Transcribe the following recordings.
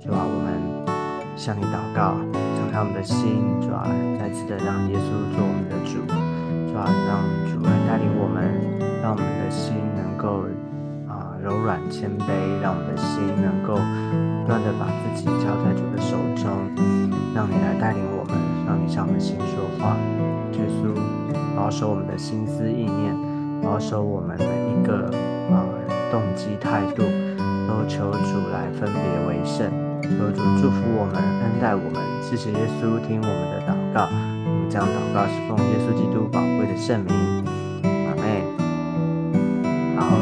主啊，我们向你祷告，敞开我们的心，主啊，再次的让耶稣做我们的主，主啊，让主来带领我们，让我们的心能够啊柔软谦卑，让我们的心能够不断的把自己交在主的手中。让你来带领我们，让你向我们心说话，耶稣保守我们的心思意念，保守我们每一个啊动机态度，都求主来分别为圣，求主祝福我们，恩待我们。谢谢耶稣听我们的祷告，我们将祷告是奉耶稣基督宝贵的圣名，阿妹。好，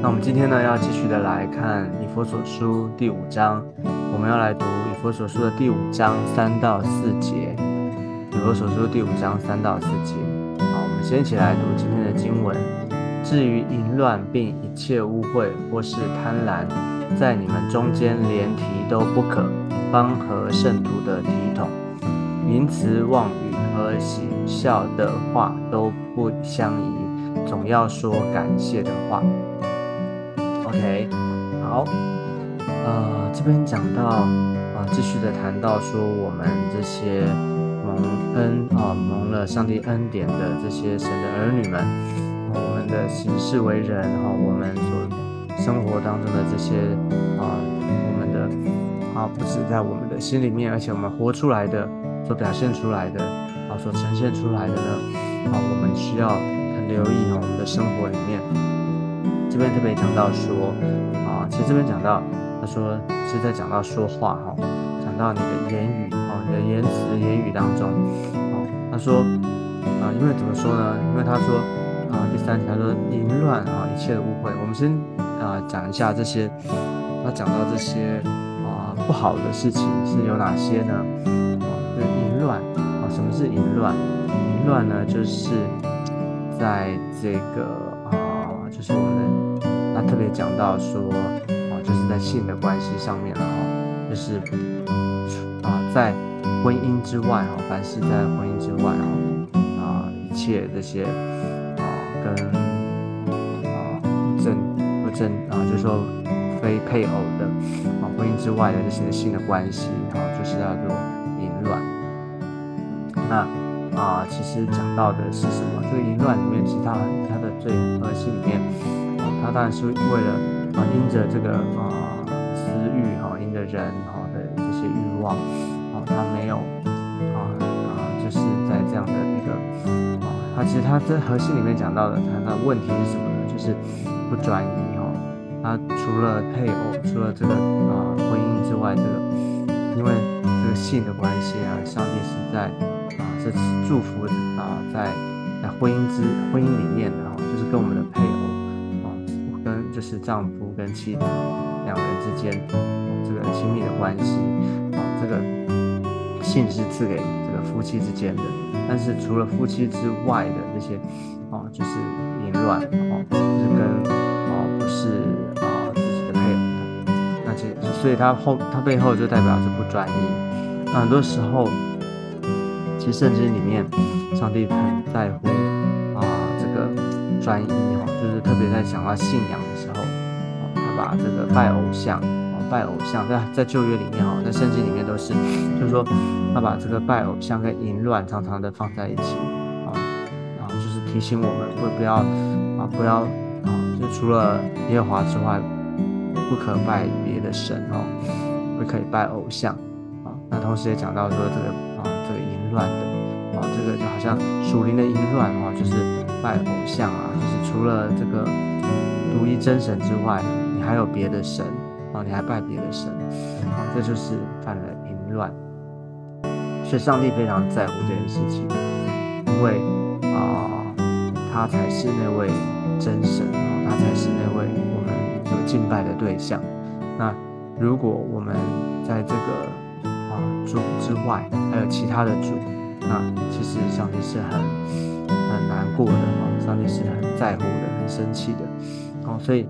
那我们今天呢要继续的来看以佛所书第五章，我们要来读以。《佛所书》的第五章三到四节，《以佛所书》第五章三到四节。好，我们先一起来读今天的经文。至于淫乱并一切污秽或是贪婪，在你们中间连提都不可，方合圣徒的体统。淫词妄语和喜笑的话都不相宜，总要说感谢的话。OK，好，呃，这边讲到。啊，继续的谈到说，我们这些蒙恩啊，蒙了上帝恩典的这些神的儿女们，我们的行事为人哈，我们所生活当中的这些啊，我们的啊，不止在我们的心里面，而且我们活出来的，所表现出来的啊，所呈现出来的呢，啊，我们需要很留意哈，我们的生活里面，这边特别讲到说啊，其实这边讲到。他说是在讲到说话哈，讲到你的言语哈，你的言辞言语当中，啊，他说啊，因为怎么说呢？因为他说啊，第三条说淫乱啊，一切的误会。我们先啊讲一下这些，那讲到这些啊不好的事情是有哪些呢？啊，就淫乱啊，什么是淫乱？淫乱呢，就是在这个啊，就是我们那特别讲到说啊。就是在性的关系上面了哈，就是啊，在婚姻之外哈，凡是在婚姻之外哈，啊，一切这些啊，跟正啊，就是说非配偶的啊，婚姻之外的这些性的关系哈，就是叫做淫乱。那啊，其实讲到的是什么？这个淫乱里面，其实它它的最核心里面，它当然是为了。啊，因着这个啊私欲哈，因着人哈的这些欲望，啊，他没有啊啊，就是在这样的一个啊，他其实他这核心里面讲到的，他的问题是什么呢？就是不专一。他除了配偶，除了这个啊婚姻之外，这个因为这个性的关系啊，上帝是在啊这祝福啊在在婚姻之婚姻里面的哈，就是跟我们的配偶啊，跟就是丈夫。跟妻子两人之间这个亲密的关系啊，这个性是赐给这个夫妻之间的，但是除了夫妻之外的这些啊，就是淫乱啊，就是跟所以他后他背后就代表着不专一。那很多时候，其实圣经里面上帝很在乎啊这个专一哈，就是特别在讲到信仰的时候。他把这个拜偶像哦，拜偶像在在旧约里面哈，在圣经里面都是，就是说他把这个拜偶像跟淫乱常常的放在一起啊，然后就是提醒我们不不要啊不要啊，就除了耶和华之外，不可拜别的神哦，不可以拜偶像啊。那同时也讲到说这个啊这个淫乱的啊，这个就好像属灵的淫乱啊，就是拜偶像啊，就是除了这个独一真神之外。你还有别的神啊？你还拜别的神啊？这就是犯了淫乱。所以上帝非常在乎这件事情，因为啊，他才是那位真神啊，他才是那位敬拜的对象。那如果我们在这个啊主之外还有其他的主，那其实上帝是很很难过的啊，上帝是很在乎的，很生气的。哦，所以。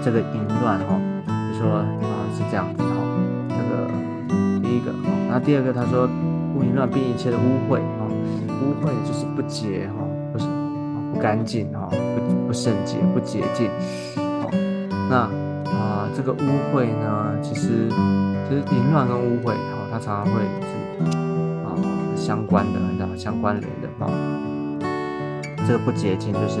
这个淫乱哈，就说啊是这样子哈，这个第一个哦，那第二个他说不淫乱，并一切的污秽哦，污秽就是不洁哈，不是不干净哈，不不圣洁，不洁净。那啊这个污秽呢，其实其实淫乱跟污秽哈，它常常会是啊相关的，你知道相关联的哈。这个不洁净就是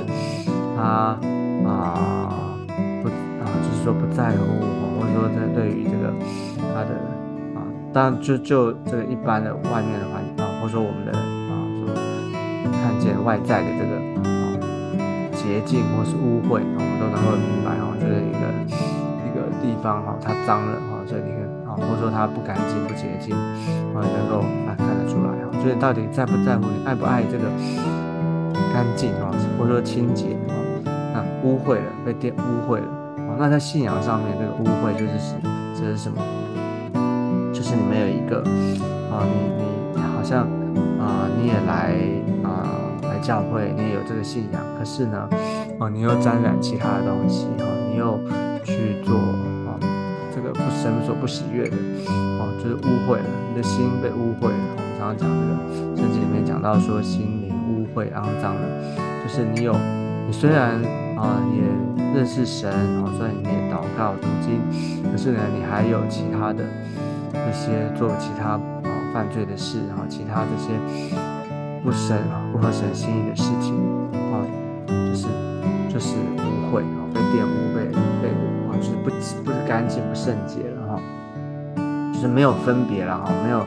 他啊不啊，就是说不在乎，或者说在对于这个他的啊，当然就就这个一般的外面的环境啊，或者说我们的啊，说看见外在的这个洁净或是污秽，我们都能够明白哈，就是一个一个地方哈，它脏了哈，所以你看啊，或者说它不干净不洁净，啊，能够看看得出来哈，所以到底在不在乎你爱不爱这个？干净啊，或者说清洁啊，那污秽了，被玷污秽了啊。那在信仰上面，这个污秽就是指这是什么？就是你没有一个啊，你你好像啊，你也来教会，你也有这个信仰，可是呢，哦，你又沾染其他的东西哈，你又去做啊，这个不神所不喜悦的哦，就是污秽了，你的心被污秽了。我们常常讲这个圣经里面讲到说心。会肮脏了，就是你有，你虽然啊也认识神，哦，虽然你也祷告读经，可是呢，你还有其他的一些做其他啊犯罪的事，哈，其他这些不神不合神心意的事情，啊，就是就是污秽啊，被玷污，被被啊，就是不不是干净不圣洁了哈，就是没有分别了哈，没有。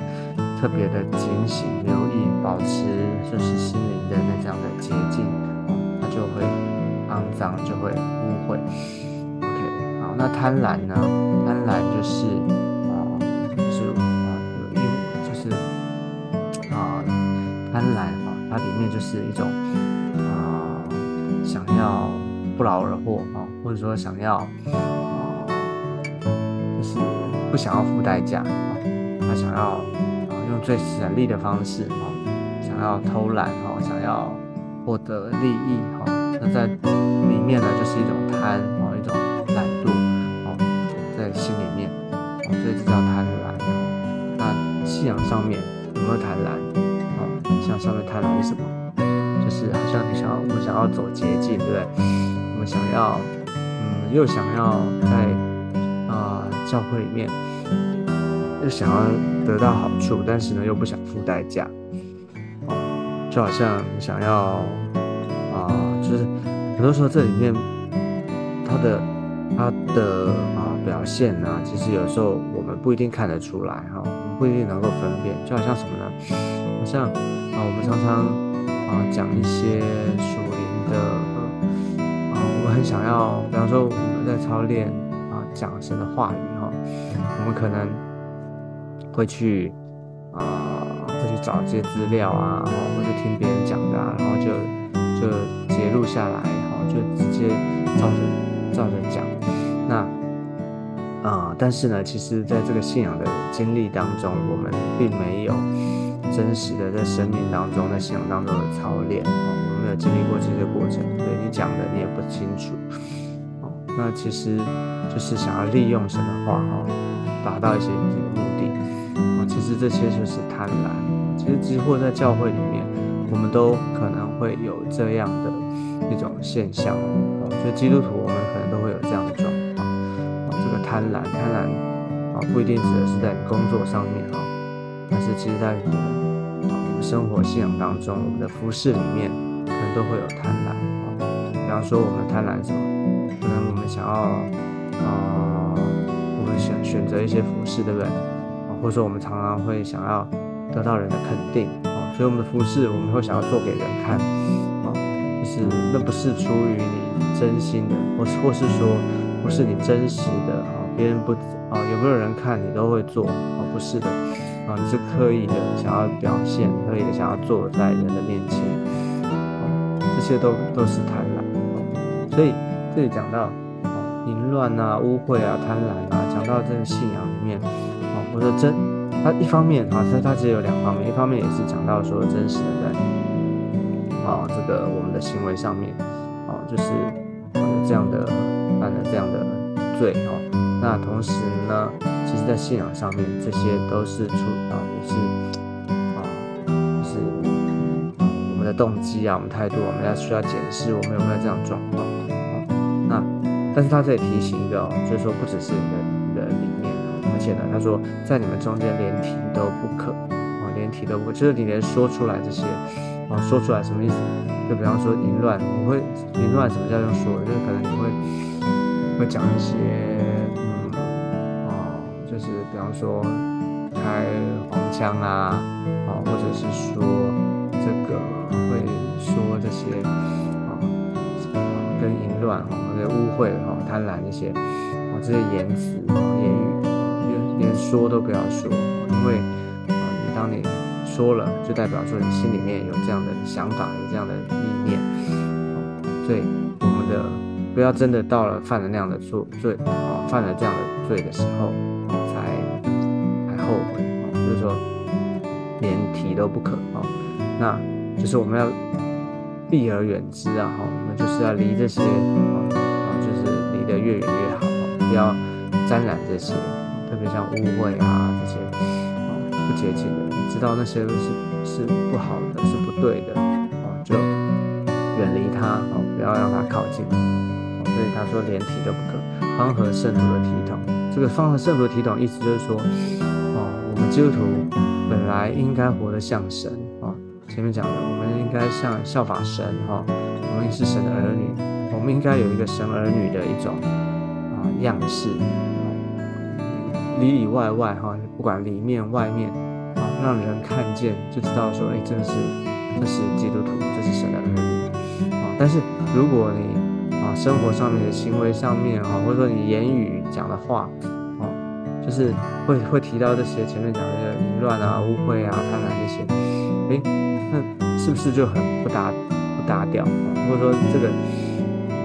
特别的警醒、留意、保持，就是心灵的那这样的洁净，它就会肮脏，就会污秽。OK，好，那贪婪呢？贪婪，就是面就是一种啊，想要不劳而获啊，或者说想要啊，就是不想要付代价啊，他想要啊。用最省力的方式，啊，想要偷懒，哈，想要获得利益，哈，那在里面呢，就是一种贪，啊，一种懒惰，哦，在心里面，啊，所以这叫贪婪。那信仰上面有没有贪婪？上面贪婪是什么？就是好像你想要，我们想要走捷径，对不对？我们想要，嗯，又想要在啊教会里面。又想要得到好处，但是呢又不想付代价，哦，就好像想要啊，就是很多时候这里面他的他的啊表现呢，其实有时候我们不一定看得出来哈，我们不一定能够分辨。就好像什么呢？好像我们常常啊讲一些属灵的啊，我们很想要，比方说我们在操练啊讲神的话语哈，我们可能。会去啊，会去找一些资料啊，或者听别人讲的，啊，然后就就截录下来，然后就直接照着照着讲。那啊，但是呢，其实在这个信仰的经历当中，我们并没有真实的在生命当中，在信仰当中的操练，我们没有经历过这些过程，对你讲的你也不清楚。哦，那其实就是想要利用神的话，哈，达到一些自己的目的。哦其实这些就是贪婪。其实几乎在教会里面，我们都可能会有这样的一种现象哦。就基督徒，我们可能都会有这样的状况哦。这个贪婪，贪婪啊，不一定指的是在工作上面啊，但是其实在你的生活信仰当中，我们的服饰里面，可能都会有贪婪啊。比方说，我们贪婪什么？可能我们想要啊，我们选选择一些服饰，对不对？或者说，我们常常会想要得到人的肯定啊，所以我们的服饰我们会想要做给人看啊，就是那不是出于你真心的，或是或是说不是你真实的啊，别人不啊有没有人看你都会做啊，不是的啊，你是刻意的想要表现，刻意的想要做在人的面前啊，这些都都是贪婪，所以这里讲到啊淫乱啊、污秽啊、贪婪啊，讲到这个信仰里面。或者真，它一方面啊，它它只有两方面，一方面也是讲到说真实的在啊这个我们的行为上面，啊就是有这样的犯了这样的罪哦。那同时呢，其实在信仰上面，这些都是出啊也是啊是啊，我们的动机啊，我们态度，我们要需要检视我们有没有这样状况啊。那但是他这里提醒一个哦，就是说不只是你的你的里面，而且呢，他说在你们中间连提都不可啊，连提都不可，就是你连说出来这些啊，说出来什么意思？就比方说淫乱，你会淫乱什么叫用说？就是可能你会会讲一些，说开黄腔啊啊，或者是说这个会说这些啊跟淫乱哈、这些污秽哈、贪婪这些啊这些言辞言语，连连说都不要说，因为啊你当你说了，就代表说你心里面有这样的想法，有这样的意念，所以我们的不要真的到了犯了那样的错罪啊，犯了这样的罪的时候后悔啊，就是说连提都不可啊，那就是我们要避而远之啊，哈，我们就是要离这些啊啊，就是离得越远越好，不要沾染这些，特别像污秽啊这些啊不洁净的，你知道那些是是不好的，是不对的啊，就远离它啊，不要让它靠近。所以他说连体都不可，方和圣徒的体统。这个方和圣徒的体统意思就是说，基督徒本来应该活得像神啊。前面讲的，我们应该像效法神哈，我们也是神的儿女，我们应该有一个神儿女的一种啊样式，里里外外哈，不管里面外面啊，让人看见就知道说，哎，这是这是基督徒，这是神的儿女啊。但是如果你啊生活上面的行为上面啊，或者说你言语讲的话，就是会会提到这些前面讲的淫乱啊、污秽啊、贪婪这些，哎，那是不是就很不搭不搭调啊？或者说这个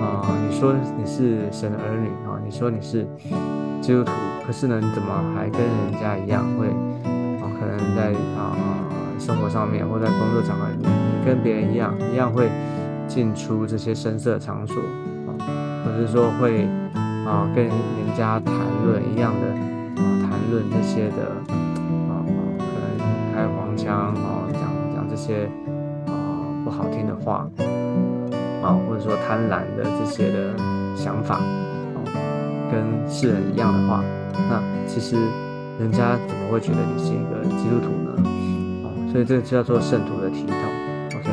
啊，你说你是神的儿女啊，你说你是基督徒，可是呢，你怎么还跟人家一样会啊？可能在啊生活上面或在工作场合里面，你跟别人一样一样会进出这些声色场所啊，或者是说会啊跟人家谈论一样的论这些的啊可能开黄腔啊讲讲这些啊不好听的话啊，或者说贪婪的这些的想法啊，跟世人一样的话，那其实人家怎么会觉得你是一个基督徒呢？啊，所以这个叫做圣徒的体统，OK。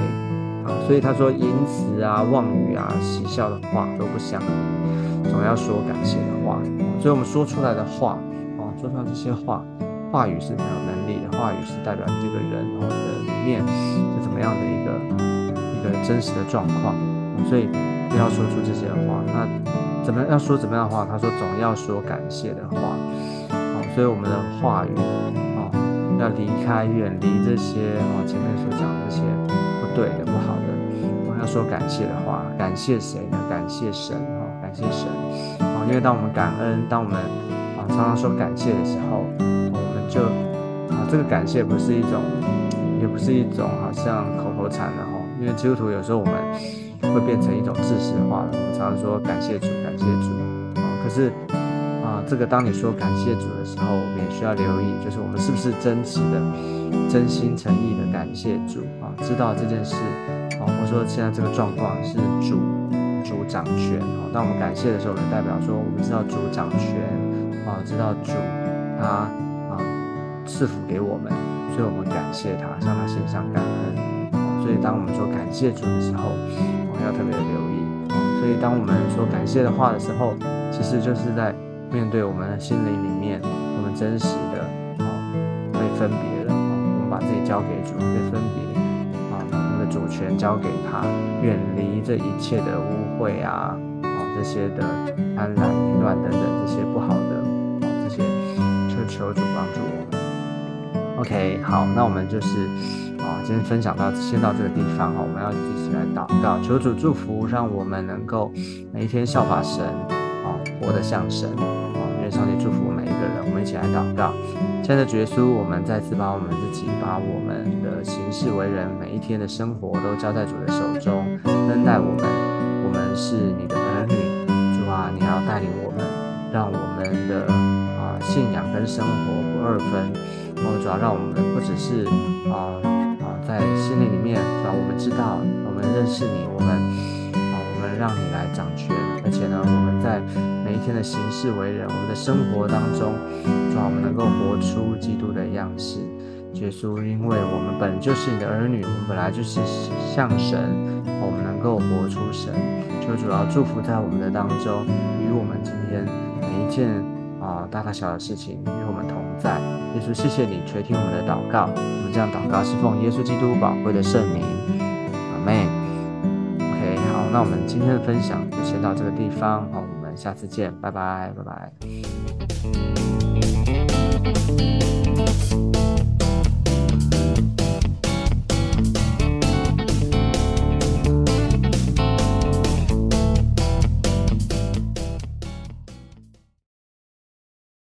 啊，所以他说淫词啊、妄语啊、嬉笑的话都不相宜，总要说感谢的话。所以我们说出来的话，说出来这些话，话语是很有能力的，话语是代表你这个人哦的里面是怎么样的一个一个真实的状况。所以不要说出这些话。那怎么要说怎么样的话？他说总要说感谢的话。哦，所以我们的话语哦要离开、远离这些哦前面所讲的这些不。对的，不好的，我们要说感谢的话，感谢谁呢？感谢神哈，感谢神啊！因为当我们感恩，当我们常常说感谢的时候，我们就啊这个感谢不是一种，也不是一种好像口头禅的哈。因为基督徒有时候我们会变成一种知识化了，我们常常说感谢主，感谢主啊。可是啊，这个当你说感谢主的时候，我们也需要留意，就是我们是不是真实的、真心诚意的感谢主啊。知道这件事，啊，或者说现在这个状况是主主掌权，啊，当我们感谢的时候，就代表说我们知道主掌权，啊，知道主他啊赐福给我们，所以我们感谢他，向他献上感恩，所以当我们说感谢主的时候，我们要特别的留意，所以当我们说感谢的话的时候，其实就是在面对我们的心灵里面，我们真实的啊被分别了，啊，我们把自己交给主，被分别啊，我们的。主权交给他，远离这一切的污秽啊，啊这些的贪婪、淫乱等等这些不好的，求主帮助我们。OK，好，那我们就是啊，今天分享到先到这个地方哈，我们要一起来祷告，求主祝福，让我们能够每一天效法神啊，活得像神啊，愿上帝祝福每一个人，我们一起来祷告。亲爱的主耶稣，我们再次把我们自己、把我们的行事为人、每一天的生活都交在主的手中，恩待我们。我们是你的儿女，主啊，你要带领我们，让我们的信仰跟生活不二分。哦，主要让我们不只是啊啊在心灵里面，主要我们知道，我们认识你，我们啊，我们让你来掌权，而且呢，我们在每一天的行事为人，我们的生活当中，主要我们能够活出基督的样式。耶稣，因为我们本就是你的儿女，我们本来就是像神，我们能够活出神。求主要祝福在我们的当中，与我们今天每一件啊大大小小的事情与我们同在。耶稣，谢谢你垂听我们的祷告。我们这样祷告是奉耶稣基督宝贵的圣名，阿妹。OK，好，那我们今天的分享就先到这个地方，好，我们下次见，拜拜，拜拜。